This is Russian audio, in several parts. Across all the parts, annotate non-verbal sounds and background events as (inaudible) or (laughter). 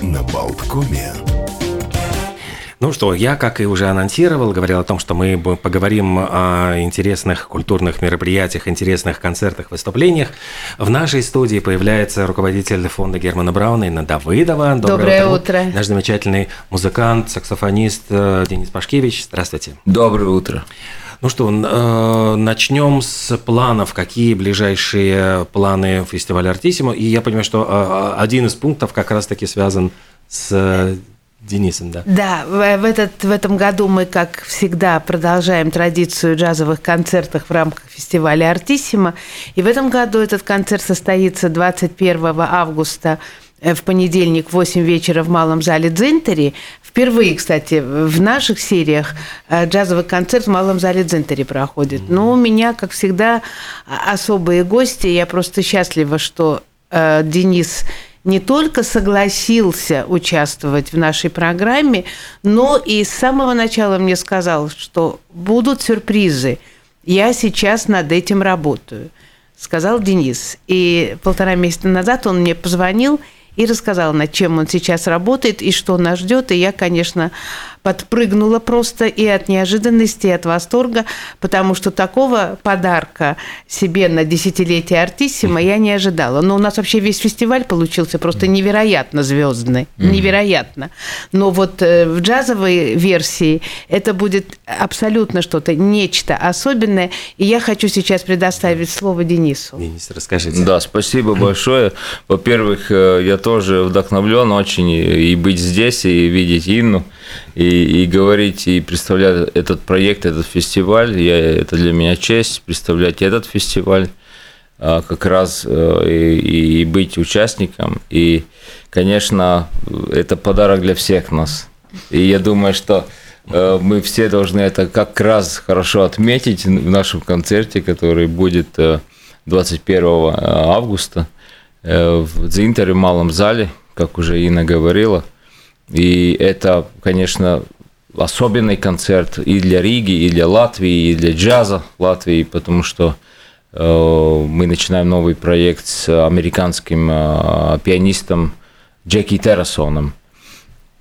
на Болткоме. Ну что, я, как и уже анонсировал, говорил о том, что мы поговорим о интересных культурных мероприятиях, интересных концертах, выступлениях. В нашей студии появляется руководитель фонда Германа Брауна Инна Давыдова. Доброе, Доброе утро. утро. Наш замечательный музыкант, саксофонист э, Денис Пашкевич. Здравствуйте. Доброе утро. Ну что, э, начнем с планов. Какие ближайшие планы фестиваля Артисимо? И я понимаю, что э, один из пунктов как раз-таки связан с Денисом, да? Да, в, этот, в этом году мы, как всегда, продолжаем традицию джазовых концертов в рамках фестиваля «Артиссимо». И в этом году этот концерт состоится 21 августа э, в понедельник в 8 вечера в Малом зале Дзинтери. Впервые, кстати, в наших сериях э, джазовый концерт в Малом зале Дзинтери проходит. Ну, у меня, как всегда, особые гости. Я просто счастлива, что э, Денис не только согласился участвовать в нашей программе, но и с самого начала мне сказал, что будут сюрпризы. Я сейчас над этим работаю, сказал Денис. И полтора месяца назад он мне позвонил и рассказал, над чем он сейчас работает и что нас ждет. И я, конечно, подпрыгнула просто и от неожиданности, и от восторга, потому что такого подарка себе на десятилетие Артиссима я не ожидала. Но у нас вообще весь фестиваль получился просто невероятно звездный, невероятно. Но вот э, в джазовой версии это будет абсолютно что-то, нечто особенное. И я хочу сейчас предоставить слово Денису. Денис, расскажите. Да, спасибо большое. Во-первых, э, я тоже вдохновлен очень и быть здесь, и видеть Инну и, и говорить, и представлять этот проект, этот фестиваль. Я, это для меня честь представлять этот фестиваль а, как раз э, и, и быть участником. И, конечно, это подарок для всех нас. И я думаю, что э, мы все должны это как раз хорошо отметить в нашем концерте, который будет 21 э, августа в Дзинтере, в малом зале, как уже Инна говорила – и это, конечно, особенный концерт и для Риги, и для Латвии, и для джаза Латвии, потому что э, мы начинаем новый проект с американским э, пианистом Джеки Террасоном.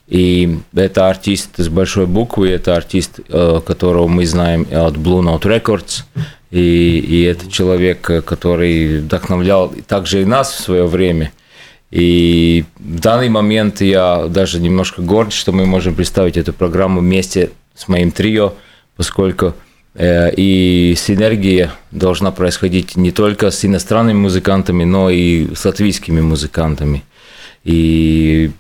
И это артист с большой буквы, это артист, э, которого мы знаем от Blue Note Records. И, и это человек, который вдохновлял также и нас в свое время – и в данный момент я даже немножко горд, что мы можем представить эту программу вместе с моим трио, поскольку э, и синергия должна происходить не только с иностранными музыкантами, но и с латвийскими музыкантами. И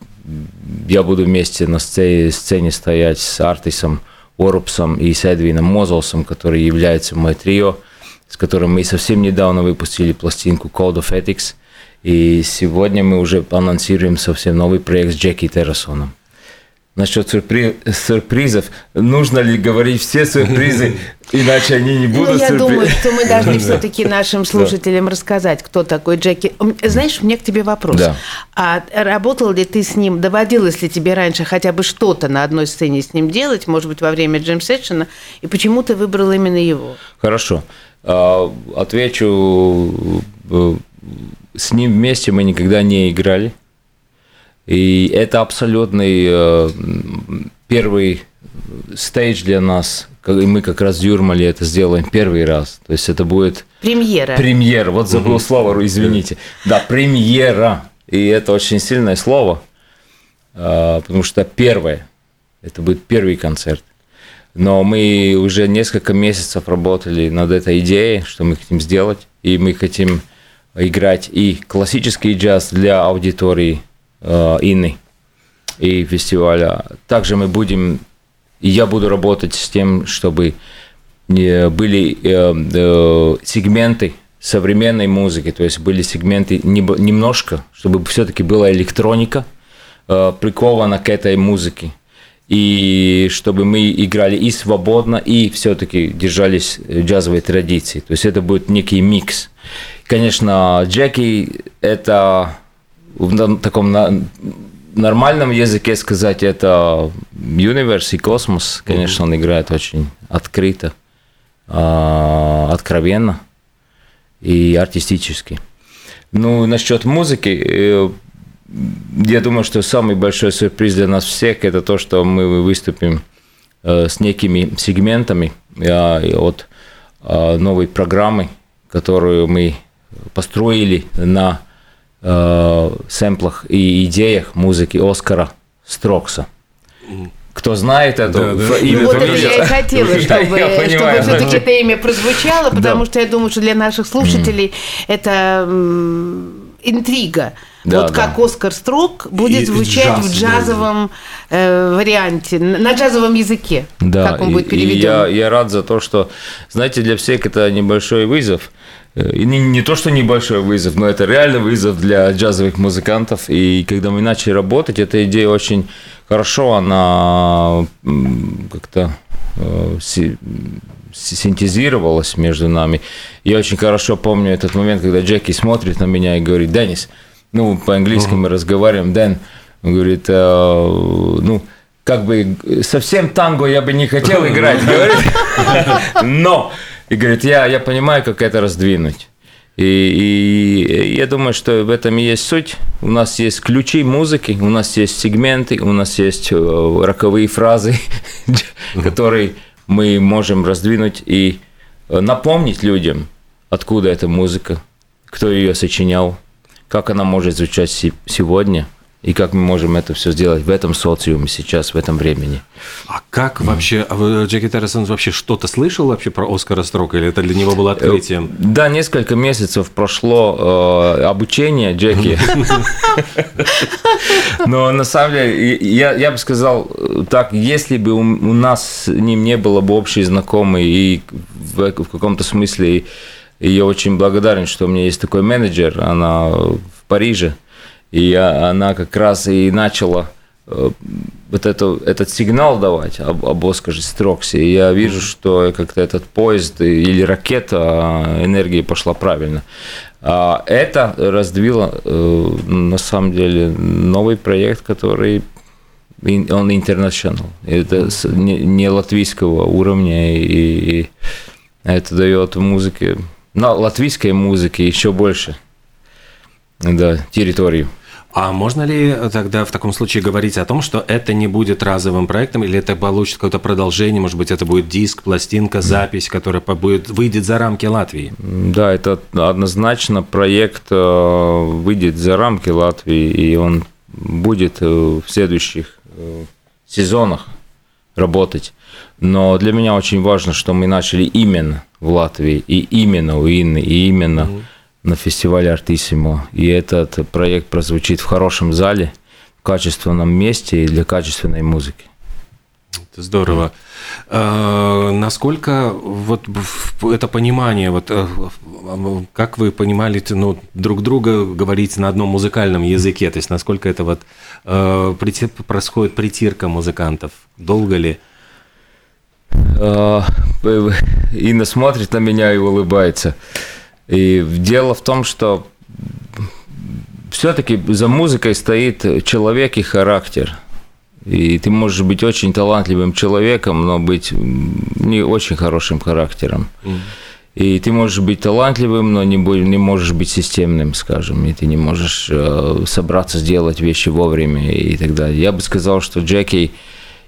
я буду вместе на сцене, сцене стоять с Артисом Орупсом и с Эдвином Мозолсом, который является мой трио, с которым мы совсем недавно выпустили пластинку Code of Ethics – и сегодня мы уже анонсируем совсем новый проект с Джеки Террасоном. Насчет сюрпри... сюрпризов. Нужно ли говорить все сюрпризы, (laughs) иначе они не будут ну, я думаю, что мы должны (laughs) все-таки нашим слушателям рассказать, кто такой Джеки. Знаешь, у меня к тебе вопрос. Да. А работал ли ты с ним, доводилось ли тебе раньше хотя бы что-то на одной сцене с ним делать, может быть, во время джем-сессиона, и почему ты выбрал именно его? Хорошо. А, отвечу э, с ним вместе мы никогда не играли. И это абсолютный э, первый стейдж для нас. И мы как раз в Юрмале это сделаем первый раз. То есть это будет... Премьера. Премьера. Вот забыл слово, извините. Да, премьера. И это очень сильное слово, э, потому что первое. Это будет первый концерт. Но мы уже несколько месяцев работали над этой идеей, что мы хотим сделать. И мы хотим играть и классический джаз для аудитории э, Инны и фестиваля. Также мы будем, я буду работать с тем, чтобы были э, э, сегменты современной музыки, то есть были сегменты немножко, чтобы все-таки была электроника э, прикована к этой музыке, и чтобы мы играли и свободно, и все-таки держались джазовой традиции. То есть это будет некий микс. Конечно, Джеки – это в таком нормальном языке сказать, это универс и космос. Конечно, он играет очень открыто, а, откровенно и артистически. Ну, насчет музыки, э, я думаю, что самый большой сюрприз для нас всех это то, что мы выступим э, с некими сегментами от новой программы, которую мы построили на сэмплах и идеях музыки Оскара Строкса. Кто знает это да, да. имя, ну, вот это я и хотела, чтобы, (laughs) я чтобы все-таки это имя прозвучало, потому да. что я думаю, что для наших слушателей mm. это интрига. Да, вот да. как Оскар Строк будет и звучать джаз, в джазовом да. э, варианте, на джазовом языке. Да, как он и, будет переведен. И я, я рад за то, что, знаете, для всех это небольшой вызов. Э, и не, не то, что небольшой вызов, но это реально вызов для джазовых музыкантов. И когда мы начали работать, эта идея очень хорошо, она как-то синтезировалась между нами. Я очень хорошо помню этот момент, когда Джеки смотрит на меня и говорит, Денис, ну, по-английски uh-huh. мы разговариваем, Дэн, он говорит, э, ну, как бы совсем танго я бы не хотел играть, (laughs) говорит, но, и говорит, я, я понимаю, как это раздвинуть. И, и я думаю, что в этом и есть суть. У нас есть ключи музыки, у нас есть сегменты, у нас есть э, роковые фразы, (laughs) которые мы можем раздвинуть и э, напомнить людям, откуда эта музыка, кто ее сочинял, как она может звучать сегодня – и как мы можем это все сделать в этом социуме сейчас, в этом времени. А как вообще, а Джеки Террисон вообще что-то слышал вообще про Оскара Строка, или это для него было открытием? Э, да, несколько месяцев прошло э, обучение Джеки. (laughs) Но на самом деле, я, я бы сказал так, если бы у, у нас с ним не было бы общей знакомой, и в, в каком-то смысле и я очень благодарен, что у меня есть такой менеджер, она в Париже, и она как раз и начала э, вот это, этот сигнал давать об, об Оскаре Строксе. И я вижу, что как-то этот поезд или ракета а, энергии пошла правильно. А это раздвило, э, на самом деле, новый проект, который он international. Это не латвийского уровня, и это дает музыке, на латвийской музыке еще больше да, территорию. А можно ли тогда в таком случае говорить о том, что это не будет разовым проектом, или это получит какое-то продолжение, может быть, это будет диск, пластинка, запись, которая будет, выйдет за рамки Латвии? Да, это однозначно проект э, выйдет за рамки Латвии, и он будет э, в следующих э, сезонах работать. Но для меня очень важно, что мы начали именно в Латвии, и именно у Инны, и именно mm-hmm на фестивале Артисимо. И этот проект прозвучит в хорошем зале, в качественном месте и для качественной музыки. Это здорово. А, насколько вот это понимание, вот э, как вы понимали, ну, друг друга говорить на одном музыкальном языке, то есть насколько это вот э, происходит притирка музыкантов, долго ли? А, Инна смотрит на меня и улыбается. И дело в том, что все-таки за музыкой стоит человек и характер. И ты можешь быть очень талантливым человеком, но быть не очень хорошим характером. Mm. И ты можешь быть талантливым, но не, не можешь быть системным, скажем, и ты не можешь э, собраться сделать вещи вовремя и так далее. Я бы сказал, что Джеки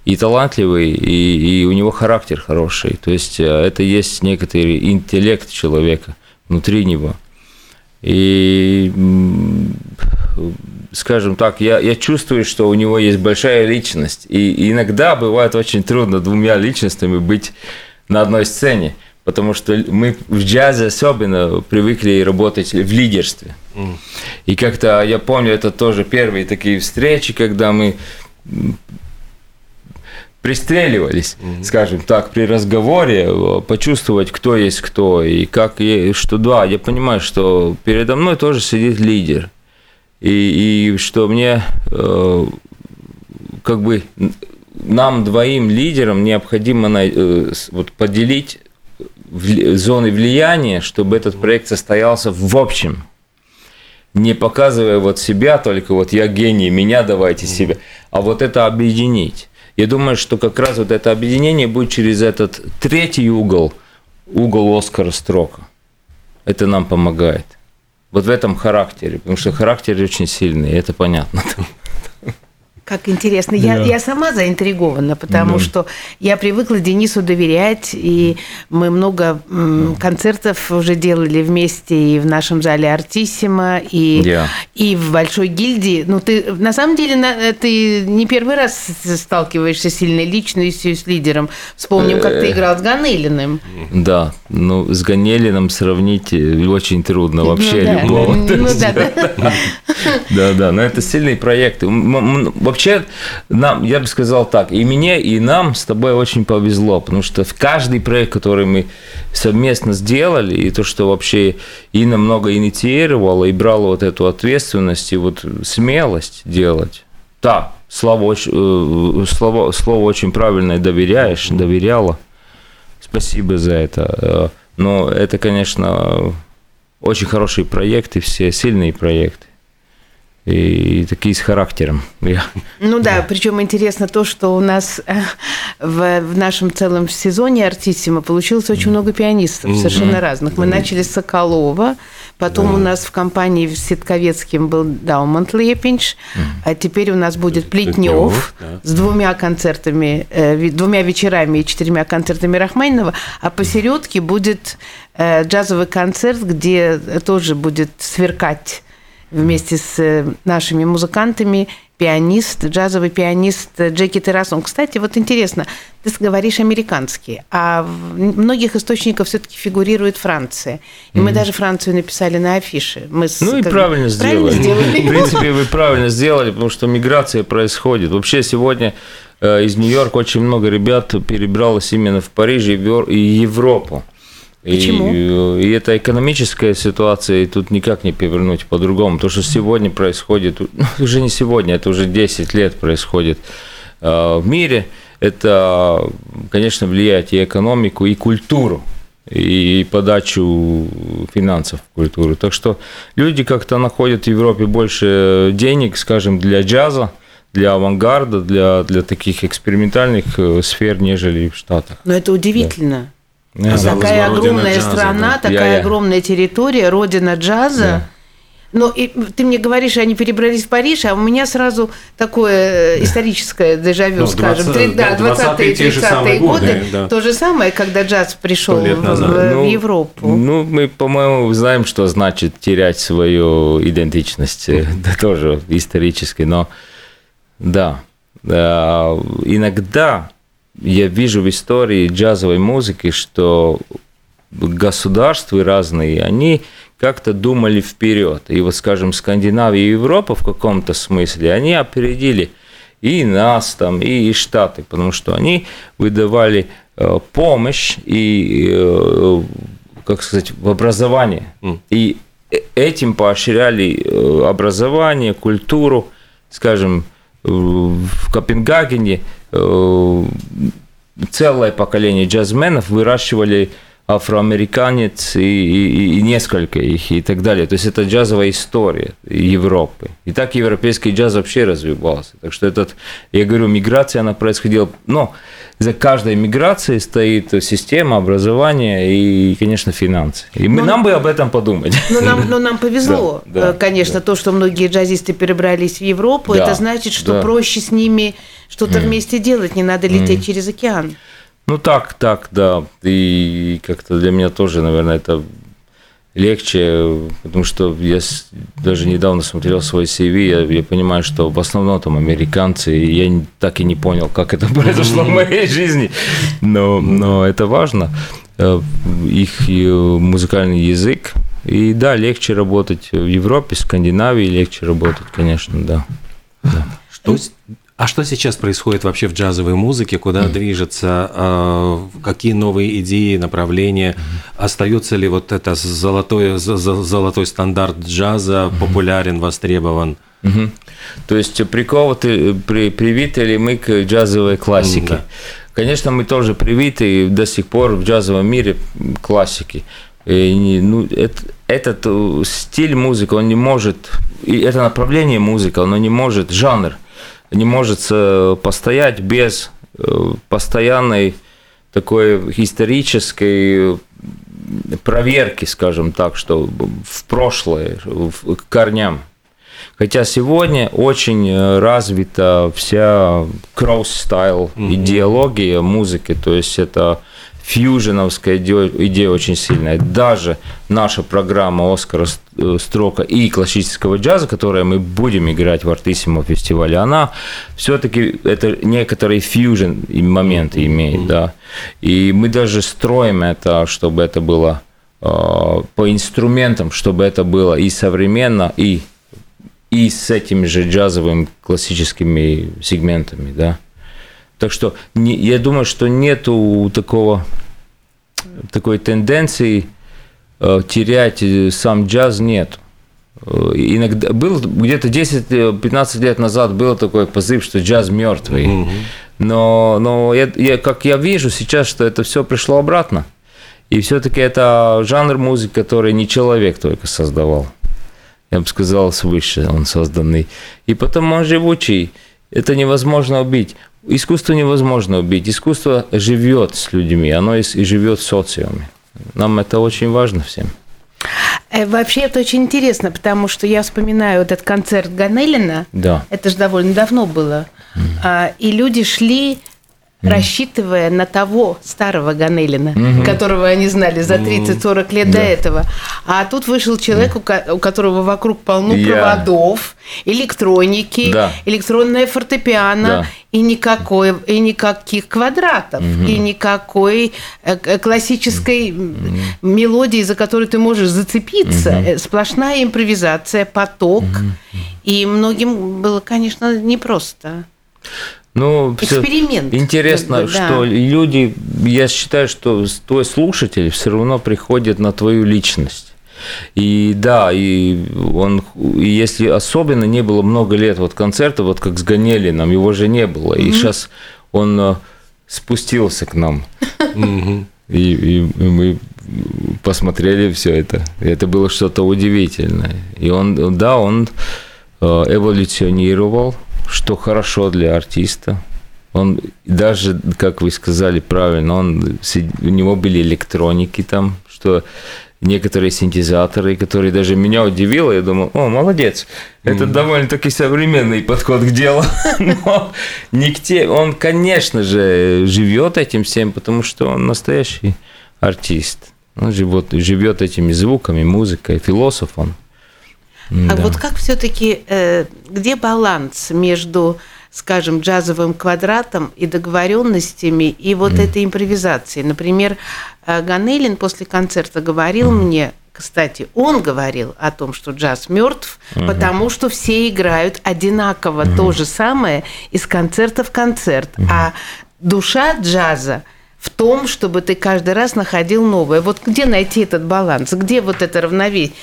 и талантливый, и, и у него характер хороший. То есть э, это есть некоторый интеллект человека – внутри него. И, скажем так, я, я чувствую, что у него есть большая личность. И иногда бывает очень трудно двумя личностями быть на одной сцене. Потому что мы в джазе особенно привыкли работать в лидерстве. Mm. И как-то я помню, это тоже первые такие встречи, когда мы пристреливались, mm-hmm. скажем так, при разговоре, э, почувствовать, кто есть кто, и как, и, что да, я понимаю, что передо мной тоже сидит лидер, и, и что мне э, как бы нам двоим лидерам необходимо э, вот, поделить зоны влияния, чтобы этот проект состоялся в общем не показывая вот себя только вот я гений, меня давайте себя, а вот это объединить. Я думаю, что как раз вот это объединение будет через этот третий угол, угол Оскара Строка. Это нам помогает. Вот в этом характере, потому что характер очень сильный, это понятно. Как интересно. Я, я сама заинтригована, потому да. что я привыкла Денису доверять, и мы много концертов уже делали вместе и в нашем зале Артиссима, и, yeah. и в Большой гильдии. Ну, ты на самом деле ты не первый раз сталкиваешься с сильной личностью, с лидером. Вспомним, как ты э. играл с Ганелиным. Да, ну, с Ганелиным сравнить э, очень трудно вообще ну, любого. Ну, да, да. (laughs) Да, да, но это сильные проекты. Вообще, нам, я бы сказал так, и мне, и нам с тобой очень повезло, потому что в каждый проект, который мы совместно сделали, и то, что вообще Инна много инициировала и брала вот эту ответственность и вот смелость делать. Да, слово, э, слово, слово очень правильное, доверяешь, доверяла. Спасибо за это. Э, но это, конечно, очень хорошие проекты, все сильные проекты и такие с характером. Ну да, причем интересно то, что у нас э, в, в нашем целом сезоне Артиссима получилось очень много пианистов совершенно разных. Мы начали с Соколова, потом у нас в компании с Ситковецким был Даумонт Лепинч, а теперь у нас будет Плетнев с двумя концертами, э, двумя вечерами и четырьмя концертами Рахманинова, а посередке будет э, джазовый концерт, где тоже будет сверкать вместе с э, нашими музыкантами пианист, джазовый пианист Джеки Террасон. Кстати, вот интересно, ты говоришь американский, а в многих источниках все-таки фигурирует Франция. И mm-hmm. мы даже Францию написали на афише. Мы ну и правильно, правильно сделали. В принципе, вы правильно сделали, потому что миграция происходит. Вообще сегодня э, из Нью-Йорка очень много ребят перебралось именно в Париж и Европу. Почему? И, и это экономическая ситуация, и тут никак не повернуть по-другому. То, что сегодня происходит, ну, уже не сегодня, это уже 10 лет происходит э, в мире, это, конечно, влияет и экономику, и культуру и подачу финансов в культуру. Так что люди как-то находят в Европе больше денег, скажем, для джаза, для авангарда, для, для таких экспериментальных э, сфер, нежели в Штатах. Но это удивительно. Да. Yeah. Такая огромная джаза, страна, да. такая yeah. огромная территория, родина джаза. Yeah. Но и, ты мне говоришь, они перебрались в Париж, а у меня сразу такое историческое дежавю, ну, скажем, 20, да, 20-е 30-е годы. годы да. То же самое, когда джаз пришел в, ну, в Европу. Ну, мы, по-моему, знаем, что значит терять свою идентичность. (laughs) Это тоже исторически, но да. Иногда я вижу в истории джазовой музыки, что государства разные, они как-то думали вперед. И вот, скажем, Скандинавия и Европа в каком-то смысле, они опередили и нас там, и Штаты, потому что они выдавали э, помощь и, э, как сказать, в образование. И этим поощряли э, образование, культуру, скажем, в Копенгагене э, целое поколение джазменов выращивали афроамериканец и, и, и несколько их и так далее. То есть это джазовая история Европы. И так европейский джаз вообще развивался. Так что этот, я говорю, миграция, она происходила, но за каждой миграцией стоит система образования и, конечно, финансы. И мы, но, нам бы об этом подумать. Но нам, но нам повезло, (laughs) да, да, конечно, да. то, что многие джазисты перебрались в Европу, да, это значит, что да. проще с ними что-то mm. вместе делать, не надо лететь mm. через океан. Ну так, так, да. И как-то для меня тоже, наверное, это легче, потому что я даже недавно смотрел свой CV, я, я понимаю, что в основном там американцы, и я так и не понял, как это (laughs) произошло в моей жизни, но, но это важно, э, их музыкальный язык, и да, легче работать в Европе, в Скандинавии легче работать, конечно, да. да. Что, а что сейчас происходит вообще в джазовой музыке? Куда mm. движется? Э, какие новые идеи, направления? Mm. Остается ли вот это золотой, золотой стандарт джаза mm. популярен, востребован? Mm-hmm. То есть прикованы, при, привиты ли мы к джазовой классике? Mm, да. Конечно, мы тоже привиты до сих пор в джазовом мире классики. И, ну, это, этот э, стиль музыки, он не может, и это направление музыки, оно не может, жанр – не может э, постоять без э, постоянной такой исторической проверки, скажем так, что в прошлое, к корням. Хотя сегодня очень э, развита вся кросс-стайл идеология музыки, то есть это фьюженовская идея очень сильная. Даже наша программа Оскара э, Строка и классического джаза, которую мы будем играть в Артиссимо фестивале, она все-таки это некоторый фьюжен моменты имеет, да. И мы даже строим это, чтобы это было э, по инструментам, чтобы это было и современно, и и с этими же джазовыми классическими сегментами, да. Так что не, я думаю, что нету такого, такой тенденции э, терять э, сам джаз, нет. Э, иногда был где-то 10-15 лет назад был такой позыв, что джаз мертвый. Но, но я, я, как я вижу сейчас, что это все пришло обратно. И все-таки это жанр музыки, который не человек только создавал. Я бы сказал, свыше он созданный. И потом он живучий. Это невозможно убить. Искусство невозможно убить. Искусство живет с людьми, оно и живет в социуме. Нам это очень важно всем. Э, вообще это очень интересно, потому что я вспоминаю этот концерт Ганелина. Да. Это же довольно давно было. Mm. И люди шли mm. рассчитывая на того старого Ганелина, mm-hmm. которого они знали за 30-40 лет mm. до этого. А тут вышел человек, mm. у которого вокруг полно yeah. проводов, электроники, да. электронное фортепиано да. и никакой и никаких квадратов mm-hmm. и никакой э, классической mm-hmm. мелодии, за которую ты можешь зацепиться. Mm-hmm. Сплошная импровизация, поток. Mm-hmm. И многим было, конечно, непросто. Ну, Эксперимент. Интересно, как бы, да. что люди, я считаю, что твой слушатель все равно приходит на твою личность. И да, и он, и если особенно не было много лет вот концерта, вот как с Ганелином, его же не было. И mm-hmm. сейчас он э, спустился к нам. Mm-hmm. И, и мы посмотрели все это. И это было что-то удивительное. И он, да, он э, эволюционировал что хорошо для артиста. Он даже, как вы сказали правильно, он, у него были электроники там, что некоторые синтезаторы, которые даже меня удивило, я думал, о, молодец, это mm. довольно-таки современный подход к делу, (laughs) но те, он, конечно же, живет этим всем, потому что он настоящий артист, он живет, живет этими звуками, музыкой, философ он. А да. вот как все-таки, э, где баланс между, скажем, джазовым квадратом и договоренностями и вот mm. этой импровизацией? Например, э, Ганелин после концерта говорил mm. мне, кстати, он говорил о том, что джаз мертв, угу. потому что все играют одинаково угу. то же самое из концерта в концерт. Угу. А душа джаза в том, чтобы ты каждый раз находил новое. Вот где найти этот баланс? Где вот это равновесие?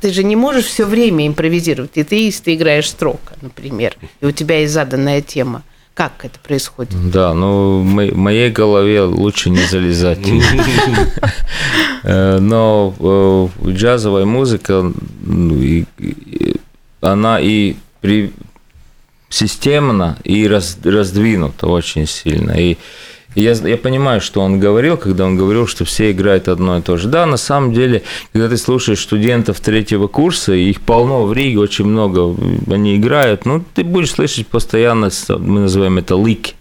Ты же не можешь все время импровизировать. И ты, если ты играешь строка, например, и у тебя есть заданная тема. Как это происходит? Да, ну в моей голове лучше не залезать. Э, но э, джазовая музыка, ну, она и системно, и раздвинута очень сильно. И я, я понимаю, что он говорил, когда он говорил, что все играют одно и то же. Да, на самом деле, когда ты слушаешь студентов третьего курса, их полно в Риге, очень много, они играют, ну, ты будешь слышать постоянно, мы называем это лики.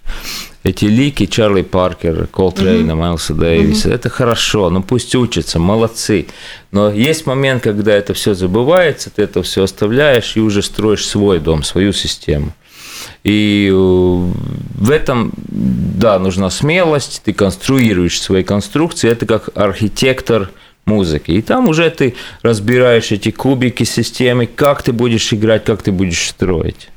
Эти лики Чарли Паркер, Колтрейна, mm-hmm. Майлса Дэвиса, mm-hmm. это хорошо, ну пусть учатся, молодцы. Но есть момент, когда это все забывается, ты это все оставляешь и уже строишь свой дом, свою систему. И э, в этом, да, нужна смелость, ты конструируешь свои конструкции, это как архитектор музыки. И там уже ты разбираешь эти кубики системы, как ты будешь играть, как ты будешь строить.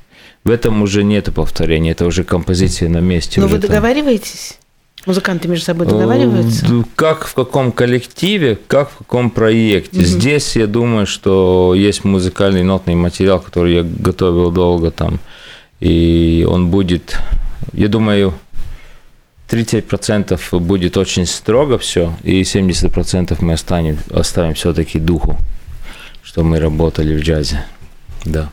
В этом уже нет повторения, это уже композиция на месте. Но вы там. договариваетесь? Музыканты между собой договариваются? Э, как в каком коллективе, как в каком проекте. Угу. Здесь я думаю, что есть музыкальный нотный материал, который я готовил долго там и он будет, я думаю, 30% будет очень строго все, и 70% мы оставим, оставим все-таки духу, что мы работали в джазе. Да.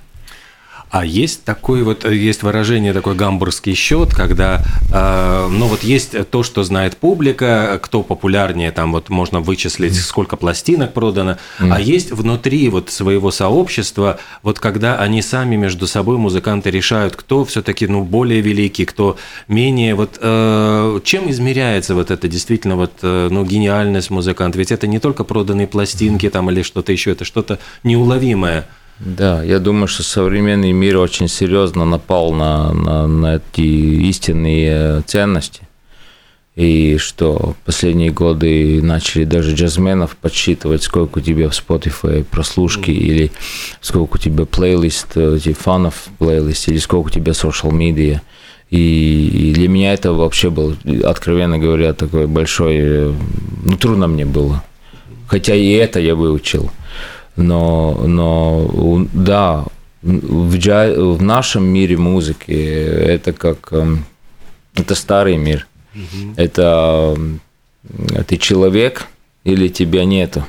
А есть такой вот, есть выражение, такой гамбургский счет, когда, э, ну вот есть то, что знает публика, кто популярнее, там вот можно вычислить, сколько пластинок продано, mm. а есть внутри вот своего сообщества, вот когда они сами между собой, музыканты, решают, кто все-таки, ну, более великий, кто менее, вот э, чем измеряется вот это действительно вот, э, ну, гениальность музыканта? Ведь это не только проданные пластинки там или что-то еще, это что-то неуловимое. Да, я думаю, что современный мир очень серьезно напал на, на, на эти истинные ценности. И что последние годы начали даже джазменов подсчитывать, сколько у тебя в Spotify прослушки, mm. или сколько у тебя плейлист, эти фанов плейлист, или сколько у тебя social media. И для меня это вообще был, откровенно говоря, такой большой... Ну, трудно мне было. Хотя и это я выучил. Но, но да, в, джаз, в нашем мире музыки это как эм, это старый мир. Угу. Это ты человек или тебя нету.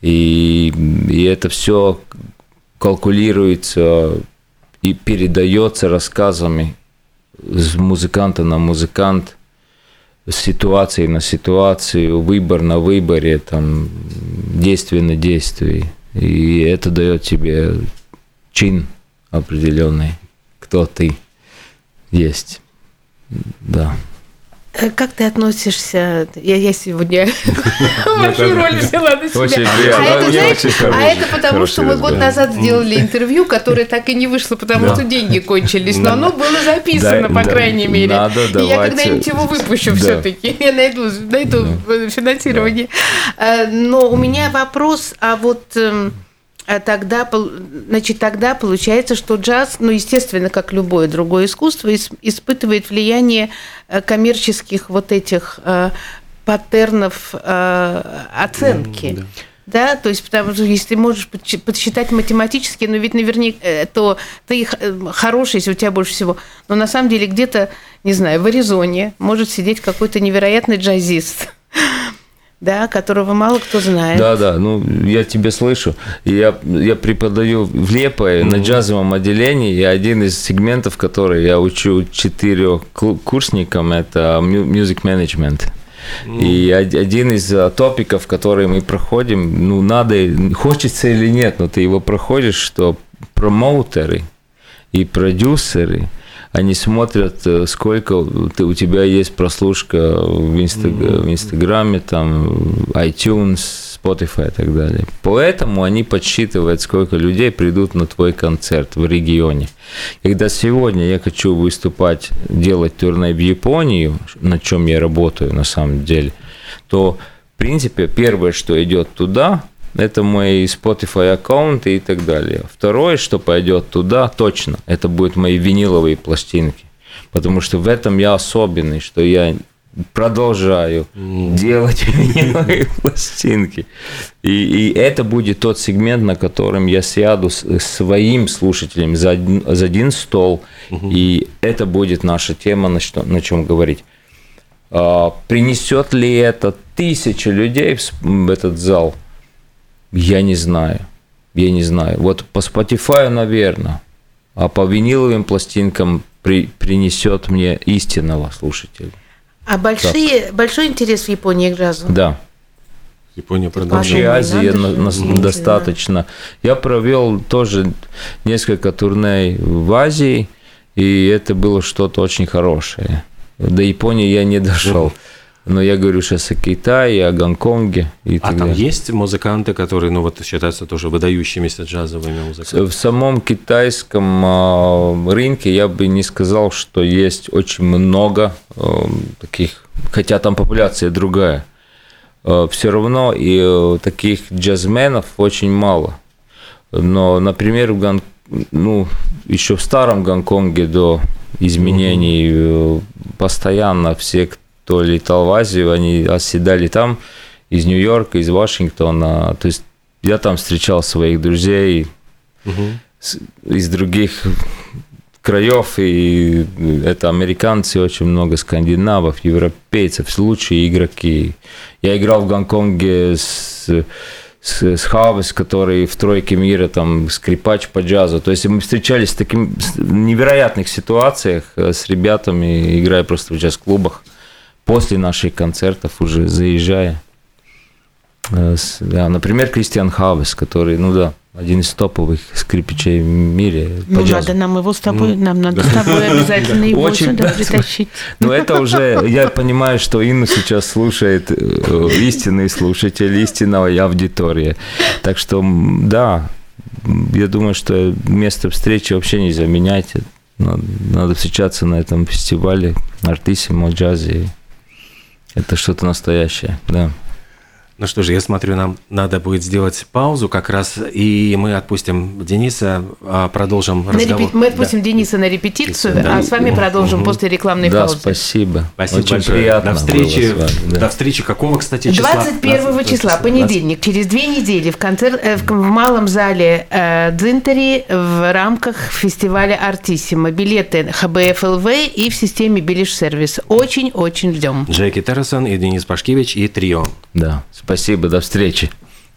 И, и это все калкулируется и передается рассказами с музыканта на музыкант, ситуации на ситуацию, выбор на выборе, там, действие на действие. И это дает тебе чин определенный, кто ты есть. Да. Э, как ты относишься? Я, я сегодня (laughs) (laughs) вашу роль взяла на себя. А это, знаешь, а это потому, что мы год назад сделали интервью, которое так и не вышло, потому что деньги кончились. Но оно было записано, по крайней мере. И я когда-нибудь его выпущу все-таки. Я найду, финансирование. Э, но у меня вопрос, а вот эм, тогда, значит, тогда получается, что джаз, ну, естественно, как любое другое искусство, испытывает влияние э, коммерческих вот этих э, паттернов э, оценки. Mm, да. Да, то есть, потому что если можешь подсчитать математически, но ведь наверняка, то ты хороший, если у тебя больше всего. Но на самом деле где-то, не знаю, в Аризоне может сидеть какой-то невероятный джазист, да, которого мало кто знает. Да, да, ну я тебя слышу. Я, я преподаю в Лепое mm-hmm. на джазовом отделении, и один из сегментов, который я учу четырех курсникам, это music management. Mm. И один из а, топиков, которые мы проходим, ну, надо, хочется или нет, но ты его проходишь, что промоутеры и продюсеры – они смотрят, э, сколько ты, у тебя есть прослушка в, инстаг, в Инстаграме, там, iTunes, Spotify и так далее. Поэтому они подсчитывают, сколько людей придут на твой концерт в регионе. Когда сегодня я хочу выступать, делать турне в Японию, на чем я работаю на самом деле, то, в принципе, первое, что идет туда, это мой Spotify аккаунт и так далее. Второе, что пойдет туда, точно, это будут мои виниловые пластинки. Потому что в этом я особенный, что я продолжаю mm. делать (laughs) виниловые пластинки. И, и это будет тот сегмент, на котором я сяду с своим слушателем за один, за один стол, и это будет наша тема, на, что, на чем говорить. А, принесет ли это тысячи людей в этот зал? Я не знаю. Я не знаю. Вот по Spotify, наверное. А по виниловым пластинкам при, принесет мне истинного слушателя. А большие, большой интерес в Японии к джазу? Да. Япония продолжает. Вообще Азии на, на, достаточно. Я провел тоже несколько турней в Азии, и это было что-то очень хорошее. До Японии я не дошел. (laughs) Но я говорю сейчас о Китае, о Гонконге и А там есть музыканты, которые, ну вот, считаются тоже выдающимися джазовыми музыкантами? В самом китайском а, рынке я бы не сказал, что есть очень много а, таких, хотя там популяция другая. А, Все равно и таких джазменов очень мало. Но, например, в Гон... ну, еще в старом Гонконге до изменений угу. постоянно все, кто кто летал в Азию, они оседали там из Нью-Йорка, из Вашингтона. То есть я там встречал своих друзей угу. из других краев, и это американцы, очень много скандинавов, европейцев, лучшие игроки. Я играл в Гонконге с с, с Хавес, который в тройке мира, там, скрипач по джазу. То есть мы встречались в таких невероятных ситуациях э, с ребятами, играя просто в джаз-клубах, после наших концертов уже заезжая. Э, да, например, Кристиан Хавес, который, ну да, один из топовых скрипичей в мире. Ну, надо нам его с тобой, ну, нам надо с тобой (laughs) обязательно его Очень, сюда да, притащить. (laughs) Но это уже, я понимаю, что Инна сейчас слушает э, истинный слушатель, истинная аудитория. Так что, да, я думаю, что место встречи вообще нельзя менять. Надо, надо встречаться на этом фестивале Артисимо, джазе. Это что-то настоящее, да. Ну что же, я смотрю, нам надо будет сделать паузу как раз, и мы отпустим Дениса, а, продолжим на разговор. Репи... Мы отпустим да. Дениса на репетицию, да. а с вами продолжим угу. после рекламной да, паузы. спасибо. Спасибо Очень большое. Приятно до встречи. Вами, да. До встречи какого, кстати, числа? 21 числа, числа понедельник, 20. через две недели в, концерт, э, в малом зале э, Дзинтери в рамках фестиваля Артиссима. Билеты ХБФ ЛВ и в системе Билиш Сервис. Очень-очень ждем. Джеки Террасон и Денис Пашкевич и трио. Да, Спасибо, до встречи.